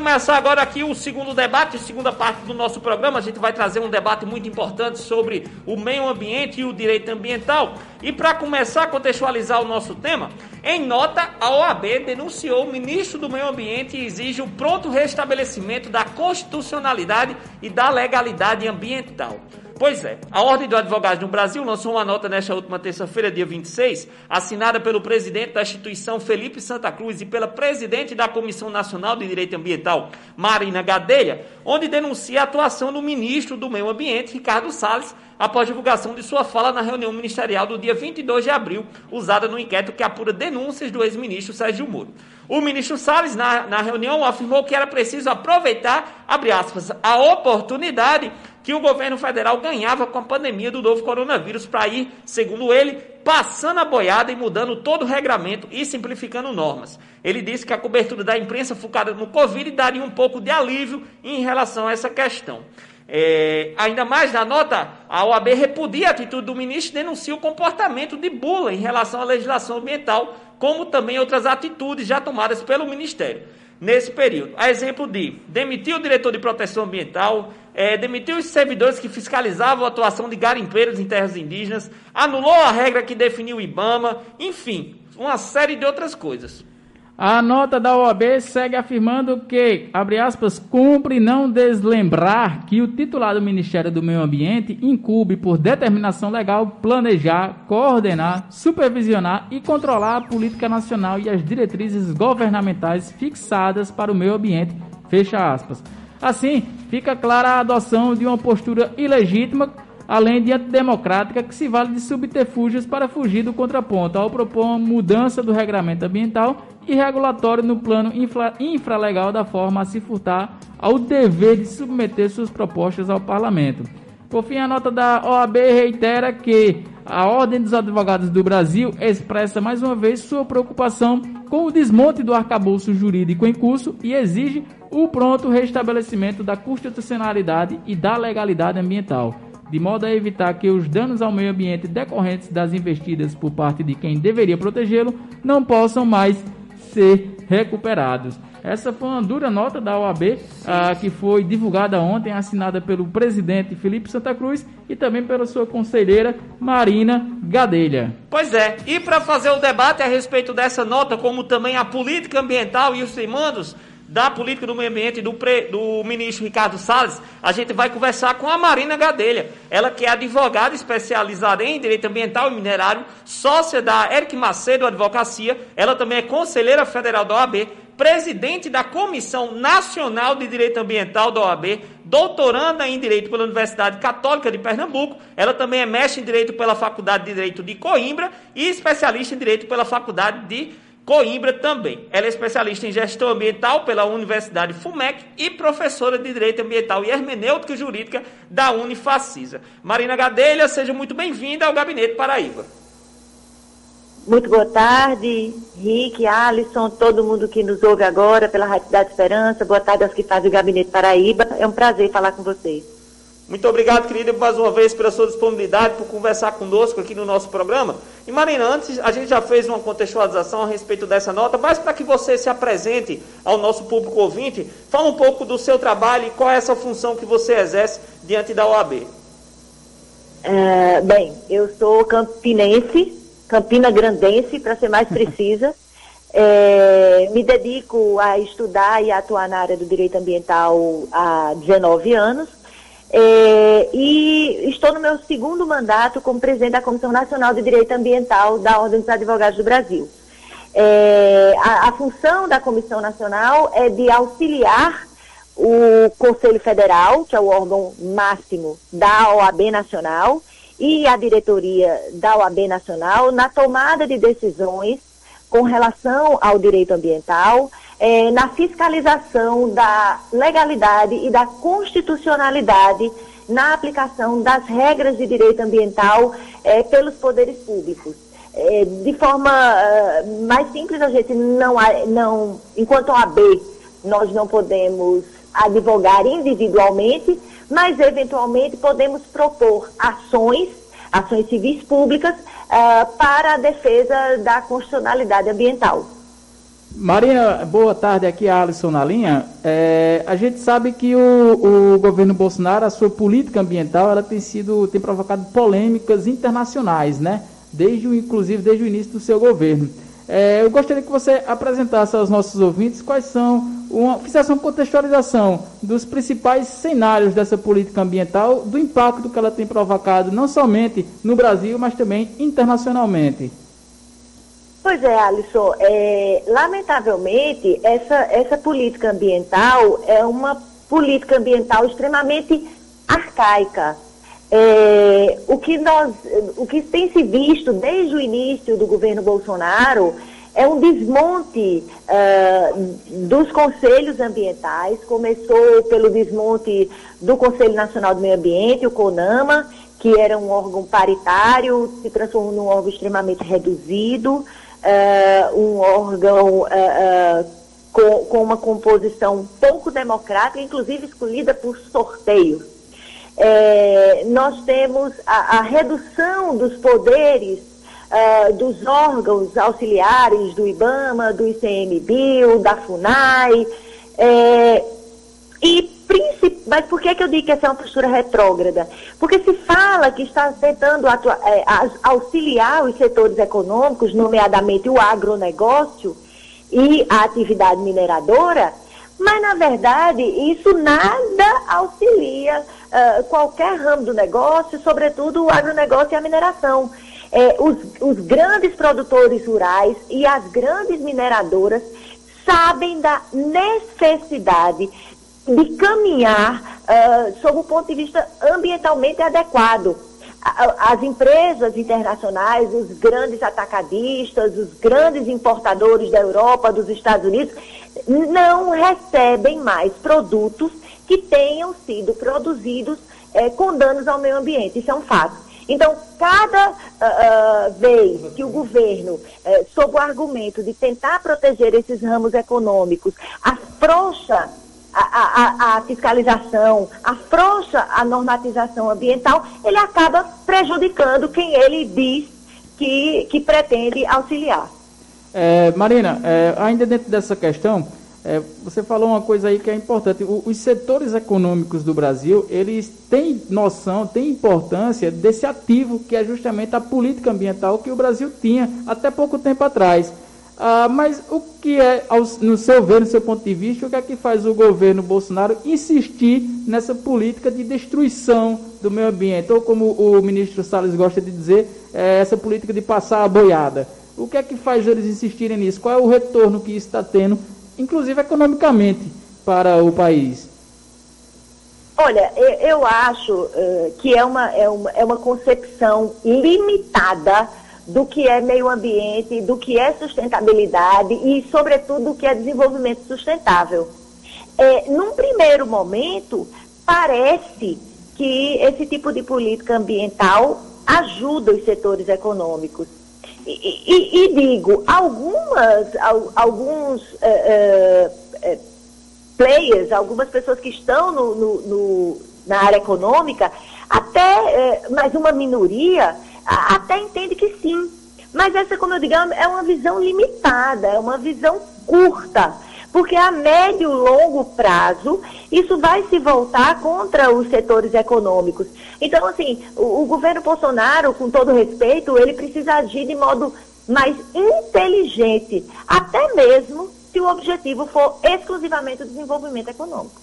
começar agora aqui o segundo debate, segunda parte do nosso programa. A gente vai trazer um debate muito importante sobre o meio ambiente e o direito ambiental. E para começar a contextualizar o nosso tema, em nota, a OAB denunciou o ministro do Meio Ambiente e exige o pronto restabelecimento da constitucionalidade e da legalidade ambiental. Pois é, a Ordem do Advogado no Brasil lançou uma nota nesta última terça-feira, dia 26, assinada pelo presidente da instituição Felipe Santa Cruz e pela presidente da Comissão Nacional de Direito Ambiental, Marina Gadelha, onde denuncia a atuação do ministro do Meio Ambiente, Ricardo Salles, após divulgação de sua fala na reunião ministerial do dia 22 de abril, usada no inquérito que apura denúncias do ex-ministro Sérgio Moro. O ministro Salles, na, na reunião, afirmou que era preciso aproveitar, abre aspas, a oportunidade que o governo federal ganhava com a pandemia do novo coronavírus para ir, segundo ele, passando a boiada e mudando todo o regramento e simplificando normas. Ele disse que a cobertura da imprensa focada no Covid daria um pouco de alívio em relação a essa questão. É, ainda mais na nota, a OAB repudia a atitude do ministro e denuncia o comportamento de bula em relação à legislação ambiental, como também outras atitudes já tomadas pelo Ministério nesse período. A exemplo de demitir o diretor de proteção ambiental, é, demitiu os servidores que fiscalizavam a atuação de garimpeiros em terras indígenas, anulou a regra que definiu o IBAMA, enfim, uma série de outras coisas. A nota da OAB segue afirmando que, abre aspas, cumpre não deslembrar que o titular do Ministério do Meio Ambiente incube, por determinação legal, planejar, coordenar, supervisionar e controlar a política nacional e as diretrizes governamentais fixadas para o meio ambiente, fecha aspas. Assim, fica clara a adoção de uma postura ilegítima, além de antidemocrática, que se vale de subterfúgios para fugir do contraponto, ao propor uma mudança do regramento ambiental e regulatório no plano infra, infralegal da forma a se furtar ao dever de submeter suas propostas ao parlamento. Por fim, a nota da OAB reitera que a Ordem dos Advogados do Brasil expressa mais uma vez sua preocupação com o desmonte do arcabouço jurídico em curso e exige o pronto restabelecimento da constitucionalidade e da legalidade ambiental, de modo a evitar que os danos ao meio ambiente decorrentes das investidas por parte de quem deveria protegê-lo não possam mais ser recuperados. Essa foi uma dura nota da OAB, ah, que foi divulgada ontem, assinada pelo presidente Felipe Santa Cruz e também pela sua conselheira Marina Gadelha. Pois é, e para fazer o debate a respeito dessa nota, como também a política ambiental e os mandos da política do meio ambiente do, pre, do ministro Ricardo Salles, a gente vai conversar com a Marina Gadelha. Ela que é advogada especializada em direito ambiental e minerário, sócia da Eric Macedo Advocacia. Ela também é conselheira federal da OAB, presidente da Comissão Nacional de Direito Ambiental da OAB, doutoranda em Direito pela Universidade Católica de Pernambuco. Ela também é mestre em Direito pela Faculdade de Direito de Coimbra e especialista em Direito pela Faculdade de Coimbra também. Ela é especialista em gestão ambiental pela Universidade FUMEC e professora de Direito Ambiental e Hermenêutica Jurídica da Unifacisa. Marina Gadelha, seja muito bem-vinda ao Gabinete Paraíba. Muito boa tarde, Rick, Alisson, todo mundo que nos ouve agora pela Rádio Cidade Esperança. Boa tarde aos que fazem o Gabinete Paraíba. É um prazer falar com vocês. Muito obrigado, querida, mais uma vez pela sua disponibilidade, por conversar conosco aqui no nosso programa. E Marina, antes a gente já fez uma contextualização a respeito dessa nota, mas para que você se apresente ao nosso público ouvinte, fala um pouco do seu trabalho e qual é essa função que você exerce diante da OAB. É, bem, eu sou campinense, campina grandense, para ser mais precisa. É, me dedico a estudar e a atuar na área do direito ambiental há 19 anos. É, e estou no meu segundo mandato como presidente da Comissão Nacional de Direito Ambiental da Ordem dos Advogados do Brasil. É, a, a, função da Comissão Nacional é de auxiliar o Conselho Federal, que é o órgão máximo da OAB Nacional, e a diretoria da OAB Nacional na tomada de decisões com relação ao direito ambiental, é, na fiscalização da legalidade e da constitucionalidade na aplicação das regras de direito ambiental é, pelos poderes públicos. É, de forma uh, mais simples, a gente não, não, enquanto OAB, nós não podemos advogar individualmente, mas eventualmente podemos propor ações, ações civis públicas, uh, para a defesa da constitucionalidade ambiental. Marina, boa tarde, aqui é Alisson na linha. É, a gente sabe que o, o, governo Bolsonaro, a sua política ambiental, ela tem sido, tem provocado polêmicas internacionais, né? Desde o, inclusive desde o início do seu governo. É, eu gostaria que você apresentasse aos nossos ouvintes quais são, uma, fizesse uma contextualização dos principais cenários dessa política ambiental, do impacto que ela tem provocado, não somente no Brasil, mas também internacionalmente. Pois é, Alisson. É, lamentavelmente, essa, essa política ambiental é uma política ambiental extremamente arcaica. É, o, que nós, o que tem se visto desde o início do governo Bolsonaro é um desmonte uh, dos conselhos ambientais. Começou pelo desmonte do Conselho Nacional do Meio Ambiente, o CONAMA, que era um órgão paritário, se transformou num órgão extremamente reduzido uh, um órgão uh, uh, com, com, uma composição pouco democrática, inclusive escolhida por sorteio. É, nós temos a, a, redução dos poderes dos órgãos auxiliares do IBAMA, do ICMBio, da FUNAI, é, e mas por que, que eu digo que essa é uma postura retrógrada? Porque se fala que está tentando atua, é, auxiliar os setores econômicos, nomeadamente o agronegócio e a atividade mineradora, mas na verdade isso nada auxilia uh, qualquer ramo do negócio, sobretudo o agronegócio e a mineração. É, os, os grandes produtores rurais e as grandes mineradoras sabem da necessidade de caminhar uh, sob o ponto de vista ambientalmente adequado. As empresas internacionais, os grandes atacadistas, os grandes importadores da Europa, dos Estados Unidos, não recebem mais produtos que tenham sido produzidos eh, com danos ao meio ambiente. Isso é um fato. Então, cada uh, vez que o governo, uh, sob o argumento de tentar proteger esses ramos econômicos, afrouxa a, a, a, fiscalização, afrouxa a normatização ambiental, ele acaba prejudicando quem ele diz que, que pretende auxiliar. É, Marina, é, ainda dentro dessa questão, é, você falou uma coisa aí que é importante. O, os setores econômicos do Brasil, eles têm noção, têm importância desse ativo que é justamente a política ambiental que o Brasil tinha até pouco tempo atrás. Ah, mas o que é, no seu ver, no seu ponto de vista, o que é que faz o governo Bolsonaro insistir nessa política de destruição do meio ambiente? Ou como o ministro Salles gosta de dizer, é essa política de passar a boiada. O que é que faz eles insistirem nisso? Qual é o retorno que isso está tendo, inclusive economicamente, para o país? Olha, eu acho uh, que é uma, é, uma, é uma concepção limitada do que é meio ambiente, do que é sustentabilidade e, sobretudo, do que é desenvolvimento sustentável. É, num primeiro momento, parece que esse tipo de política ambiental ajuda os setores econômicos. E, e, e digo, algumas, alguns uh, uh, players, algumas pessoas que estão no, no, no, na área econômica, até, mas uma minoria, até entende que sim. Mas essa, como eu digo, é uma visão limitada, é uma visão curta. Porque a médio e longo prazo, isso vai se voltar contra os setores econômicos. Então, assim, o, o governo Bolsonaro, com todo respeito, ele precisa agir de modo mais inteligente, até mesmo se o objetivo for exclusivamente o desenvolvimento econômico.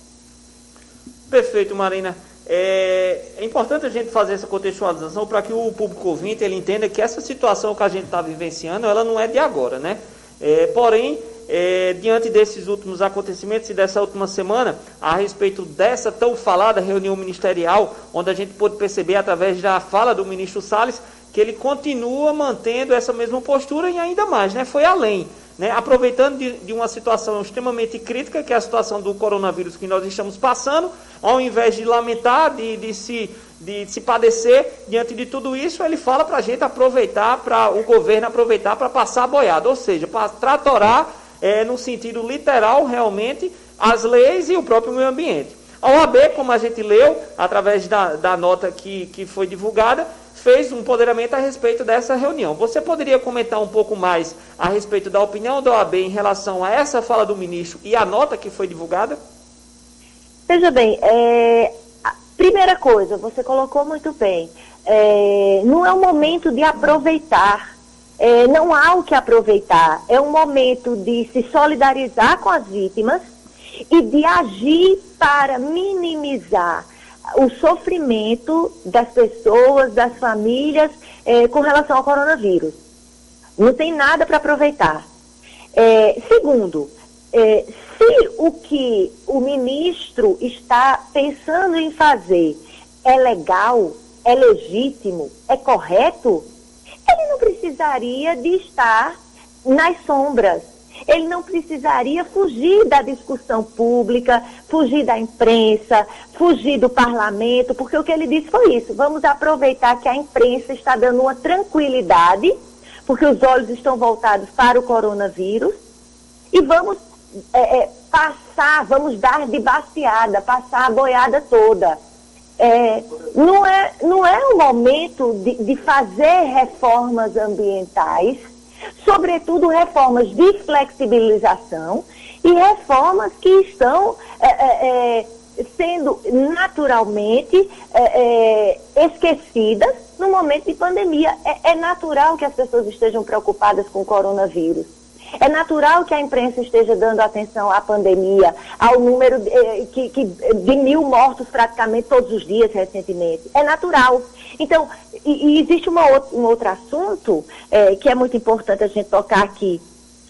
Perfeito, Marina. É, é, importante a gente fazer essa contextualização para que o público ouvinte ele entenda que essa situação que a gente está vivenciando, ela não é de agora, né? É, porém, é, diante desses últimos acontecimentos e dessa última semana, a respeito dessa tão falada reunião ministerial, onde a gente pôde perceber através da fala do ministro Salles que ele continua mantendo essa mesma postura e ainda mais, né? Foi além. Né, aproveitando de, de, uma situação extremamente crítica, que é a situação do coronavírus que nós estamos passando, ao invés de lamentar, de, de se, de se padecer diante de tudo isso, ele fala para a gente aproveitar, para o governo aproveitar para passar a boiada, ou seja, para tratorar, é, no sentido literal, realmente, as leis e o próprio meio ambiente. A OAB, como a gente leu, através da, da nota que, que foi divulgada, fez um empoderamento a respeito dessa reunião. Você poderia comentar um pouco mais a respeito da opinião da OAB em relação a essa fala do ministro e a nota que foi divulgada? Veja bem, é, primeira coisa, você colocou muito bem, é, não é um momento de aproveitar, é, não há o que aproveitar, é um momento de se solidarizar com as vítimas e de agir para minimizar o sofrimento das pessoas, das famílias é, com relação ao coronavírus. Não tem nada para aproveitar. É, segundo, é, se o que o ministro está pensando em fazer é legal, é legítimo, é correto, ele não precisaria de estar nas sombras ele não precisaria fugir da discussão pública, fugir da imprensa, fugir do parlamento, porque o que ele disse foi isso. Vamos aproveitar que a imprensa está dando uma tranquilidade, porque os olhos estão voltados para o coronavírus, e vamos é, é, passar, vamos dar de baseada, passar a boiada toda. É, não, é, não é o momento de, de fazer reformas ambientais sobretudo reformas de flexibilização e reformas que estão é, é, sendo naturalmente é, esquecidas no momento de pandemia. É, é natural que as pessoas estejam preocupadas com o coronavírus. É natural que a imprensa esteja dando atenção à pandemia, ao número de, que, que, de mil mortos praticamente todos os dias recentemente. É natural. Então, e, e existe uma um outro assunto é, que é muito importante a gente tocar aqui.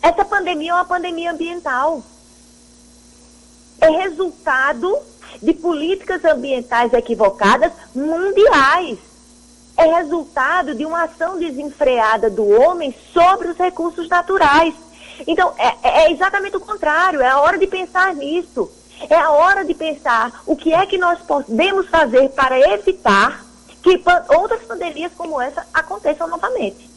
Essa pandemia é uma pandemia ambiental. É resultado de políticas ambientais equivocadas mundiais. É resultado de uma ação desenfreada do homem sobre os recursos naturais. Então, é, é exatamente o contrário. É a hora de pensar nisso. É a hora de pensar o que é que nós podemos fazer para evitar que outras pandemias como essa aconteçam novamente.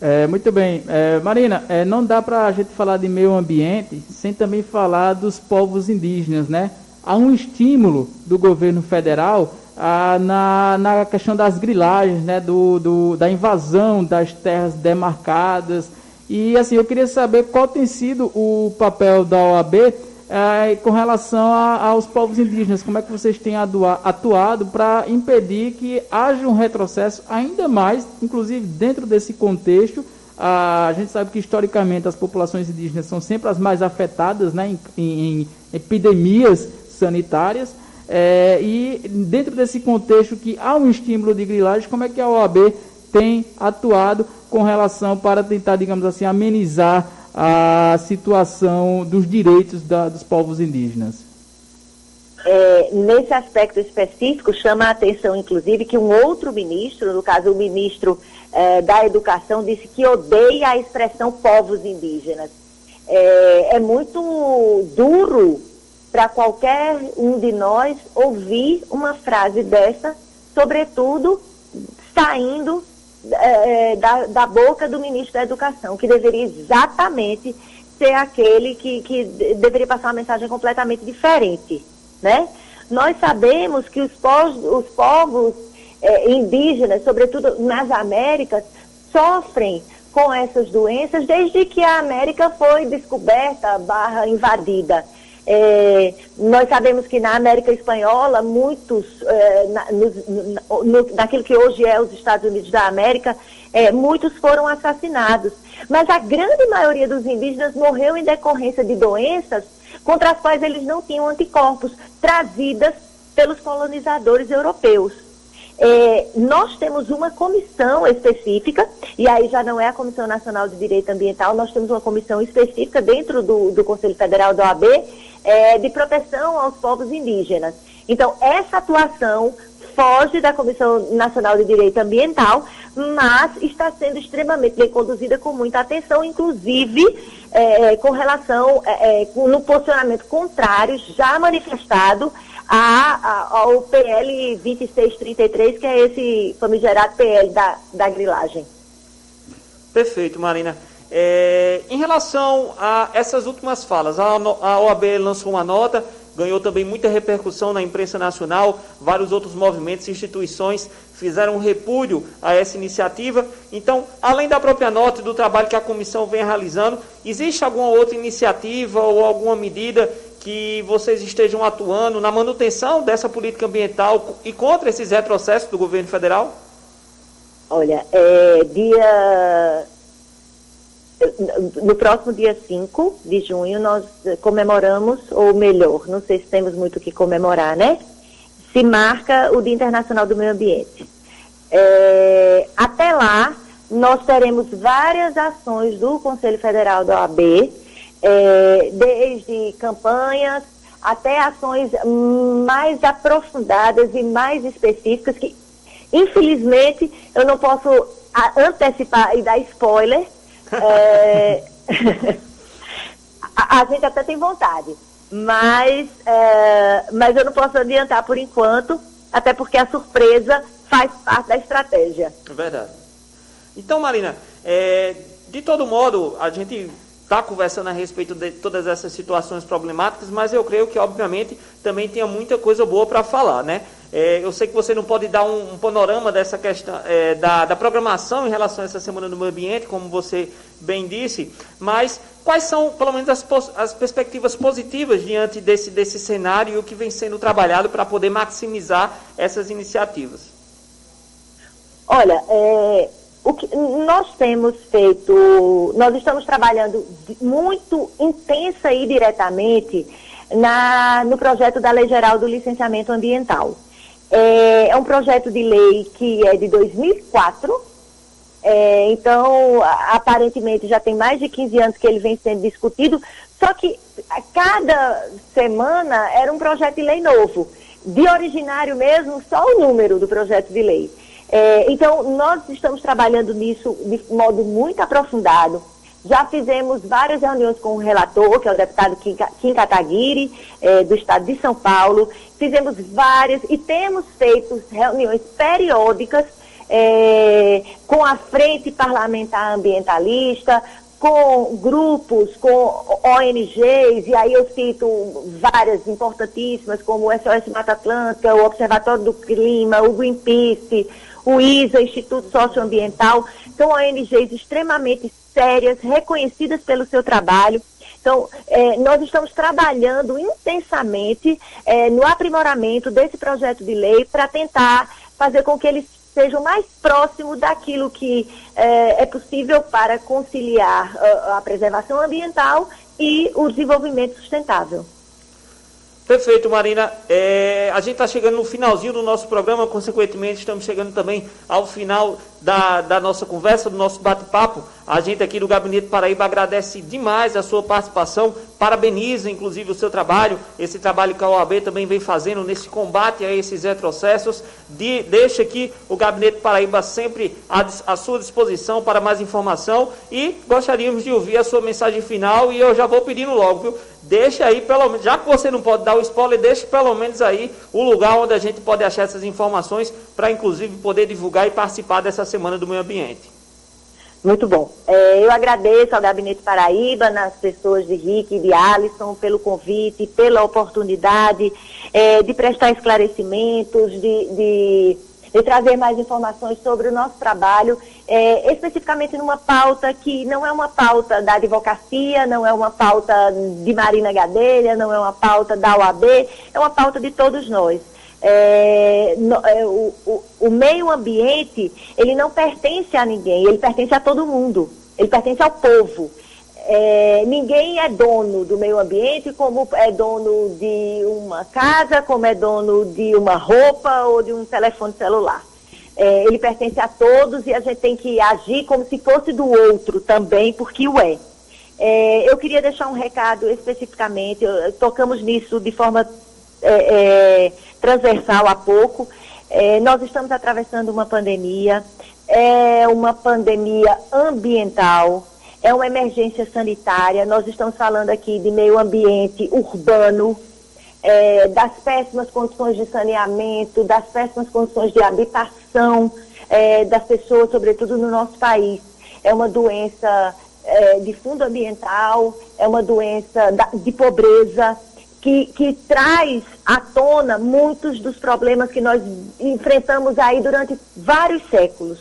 É, muito bem. É, Marina, é, não dá para a gente falar de meio ambiente sem também falar dos povos indígenas, né? Há um estímulo do governo federal ah, na, na questão das grilagens, né? Do, do, da invasão das terras demarcadas. E assim, eu queria saber qual tem sido o papel da OAB é, com relação a, aos povos indígenas, como é que vocês têm atuado para impedir que haja um retrocesso ainda mais, inclusive dentro desse contexto, a, gente sabe que historicamente as populações indígenas são sempre as mais afetadas né, em, em, em epidemias sanitárias, é, e dentro desse contexto que há um estímulo de grilagem, como é que a OAB tem atuado com relação para tentar, digamos assim, amenizar a situação dos direitos da, dos povos indígenas? É, nesse aspecto específico, chama a atenção, inclusive, que um outro ministro, no caso o ministro é, da Educação, disse que odeia a expressão povos indígenas. É, é muito duro para qualquer um de nós ouvir uma frase dessa, sobretudo saindo é, é, da, da boca do ministro da Educação, que deveria exatamente ser aquele que, que deveria passar uma mensagem completamente diferente, né? Nós sabemos que os povos, os povos é, indígenas, sobretudo nas Américas, sofrem com essas doenças desde que a América foi descoberta barra invadida. É, nós sabemos que na América Espanhola, muitos, é, na, no, no, naquilo que hoje é os Estados Unidos da América, é, muitos foram assassinados. Mas a grande maioria dos indígenas morreu em decorrência de doenças contra as quais eles não tinham anticorpos, trazidas pelos colonizadores europeus. É, nós temos uma comissão específica, e aí já não é a Comissão Nacional de Direito Ambiental, nós temos uma comissão específica dentro do, do Conselho Federal da OAB é, de proteção aos povos indígenas. Então, essa atuação foge da Comissão Nacional de Direito Ambiental, mas está sendo extremamente bem conduzida com muita atenção, inclusive é, com relação é, é no posicionamento contrário já manifestado a, a, ao PL 2633, que é esse famigerado PL da, da grilagem. Perfeito, Marina. É, em relação a essas últimas falas, a, OAB lançou uma nota ganhou também muita repercussão na imprensa nacional, vários outros movimentos e instituições fizeram um repúdio a essa iniciativa. Então, além da própria nota e do trabalho que a comissão vem realizando, existe alguma outra iniciativa ou alguma medida que vocês estejam atuando na manutenção dessa política ambiental e contra esses retrocessos do governo federal? Olha, é, dia. No próximo dia 5 de junho, nós comemoramos, ou melhor, não sei se temos muito o que comemorar, né? Se marca o Dia Internacional do Meio Ambiente. É, até lá, nós teremos várias ações do Conselho Federal da OAB, é, desde campanhas até ações mais aprofundadas e mais específicas que, infelizmente, eu não posso antecipar e dar spoiler. É, a, a, gente até tem vontade, mas, é, mas eu não posso adiantar por enquanto, até porque a surpresa faz parte da estratégia. Verdade. Então, Marina, é, de todo modo, a gente está conversando a respeito de todas essas situações problemáticas, mas eu creio que, obviamente, também tenha muita coisa boa para falar, né? É, eu sei que você não pode dar um, um panorama dessa questão é, da, da, programação em relação a essa Semana do Meio Ambiente, como você bem disse, mas quais são, pelo menos, as, as perspectivas positivas diante desse, desse cenário e o que vem sendo trabalhado para poder maximizar essas iniciativas? Olha, é, o que nós temos feito, nós estamos trabalhando muito intensa e diretamente na, no projeto da Lei Geral do Licenciamento Ambiental. É, é um projeto de lei que é de 2004, é, então aparentemente já tem mais de 15 anos que ele vem sendo discutido, só que a cada semana era um projeto de lei novo. De originário mesmo, só o número do projeto de lei. É, então, nós estamos trabalhando nisso de modo muito aprofundado. Já fizemos várias reuniões com o relator, que é o deputado Kim Kataguiri, é, do estado de São Paulo. Fizemos várias e temos feito reuniões periódicas é, com a Frente Parlamentar Ambientalista, com grupos, com ONGs, e aí eu cito várias importantíssimas, como o SOS Mata Atlântica, o Observatório do Clima, o Greenpeace, o ISA, Instituto Socioambiental, são ONGs extremamente sérias, reconhecidas pelo seu trabalho. Então, é, nós estamos trabalhando intensamente é, no aprimoramento desse projeto de lei para tentar fazer com que ele seja mais próximo daquilo que é, é possível para conciliar a, a preservação ambiental e o desenvolvimento sustentável. Perfeito, Marina. É, a gente está chegando no finalzinho do nosso programa, consequentemente, estamos chegando também ao final da, da nossa conversa, do nosso bate-papo. A gente aqui do Gabinete Paraíba agradece demais a sua participação, parabeniza inclusive o seu trabalho, esse trabalho que a OAB também vem fazendo nesse combate a esses retrocessos. De, deixa aqui o Gabinete Paraíba sempre à, à sua disposição para mais informação e gostaríamos de ouvir a sua mensagem final e eu já vou pedindo logo, viu? Deixa aí, pelo menos, já que você não pode dar o spoiler, deixe pelo menos aí o lugar onde a gente pode achar essas informações para inclusive poder divulgar e participar dessa Semana do Meio Ambiente. Muito bom. É, eu agradeço ao Gabinete Paraíba, nas pessoas de Rick e de Alisson, pelo convite, pela oportunidade é, de prestar esclarecimentos, de, de, de, trazer mais informações sobre o nosso trabalho, é, especificamente numa pauta que não é uma pauta da advocacia, não é uma pauta de Marina Gadelha, não é uma pauta da OAB, é uma pauta de todos nós. É, no, é, o, o, o, meio ambiente, ele não pertence a ninguém, ele pertence a todo mundo, ele pertence ao povo. É, ninguém é dono do meio ambiente como é dono de uma casa, como é dono de uma roupa ou de um telefone celular. É, ele pertence a todos e a gente tem que agir como se fosse do outro também, porque o é. é eu queria deixar um recado especificamente, tocamos nisso de forma é, é, transversal há pouco. É, nós estamos atravessando uma pandemia, é uma pandemia ambiental, é uma emergência sanitária. Nós estamos falando aqui de meio ambiente urbano, é, das péssimas condições de saneamento, das péssimas condições de habitação é, das pessoas, sobretudo no nosso país. É uma doença é, de fundo ambiental, é uma doença da, de pobreza, que, que traz à tona muitos dos problemas que nós enfrentamos aí durante vários séculos.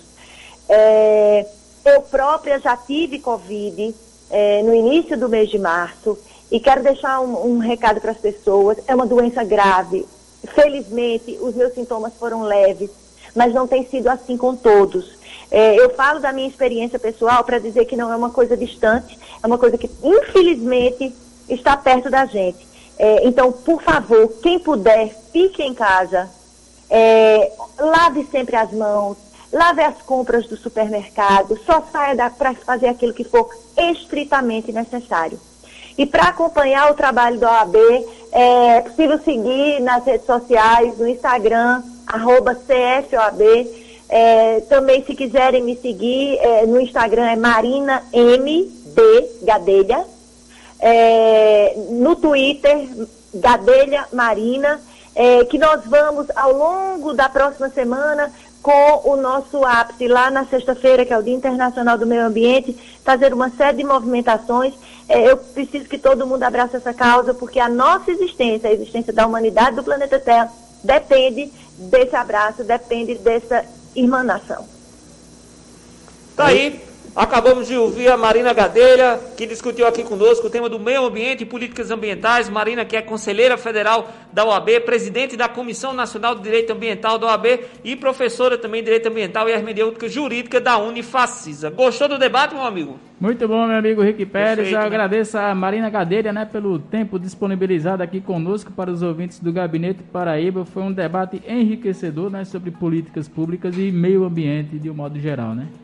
É, eu própria já tive Covid é, no início do mês de março e quero deixar um, um recado para as pessoas. É uma doença grave. Felizmente, os meus sintomas foram leves, mas não tem sido assim com todos. É, eu falo da minha experiência pessoal para dizer que não é uma coisa distante, é uma coisa que, infelizmente, está perto da gente. É, então, por favor, quem puder, fique em casa, é, lave sempre as mãos, lave as compras do supermercado, só saia para fazer aquilo que for estritamente necessário. E para acompanhar o trabalho da OAB, é possível seguir nas redes sociais, no Instagram, CFOAB. É, também, se quiserem me seguir, é, no Instagram é Marina M D Gadelha. É, no Twitter, Gadelha Marina. É, que nós vamos, ao longo da próxima semana, com o nosso ápice lá na sexta-feira, que é o Dia Internacional do Meio Ambiente, fazer uma série de movimentações. É, eu preciso que todo mundo abrace essa causa, porque a nossa existência, a existência da humanidade do planeta Terra, depende desse abraço, depende dessa irmanação. Tá aí Acabamos de ouvir a Marina Gadelha, que discutiu aqui conosco o tema do meio ambiente e políticas ambientais. Marina, que é conselheira federal da OAB, presidente da Comissão Nacional de Direito Ambiental da OAB e professora também de Direito Ambiental e Hermenêutica Jurídica da Unifacisa. Gostou do debate, meu amigo? Muito bom, meu amigo Rick Pérez. Perfeito, Eu né? agradeço a Marina Gadelha né, pelo tempo disponibilizado aqui conosco para os ouvintes do Gabinete Paraíba. Foi um debate enriquecedor né, sobre políticas públicas e meio ambiente de um modo geral, né?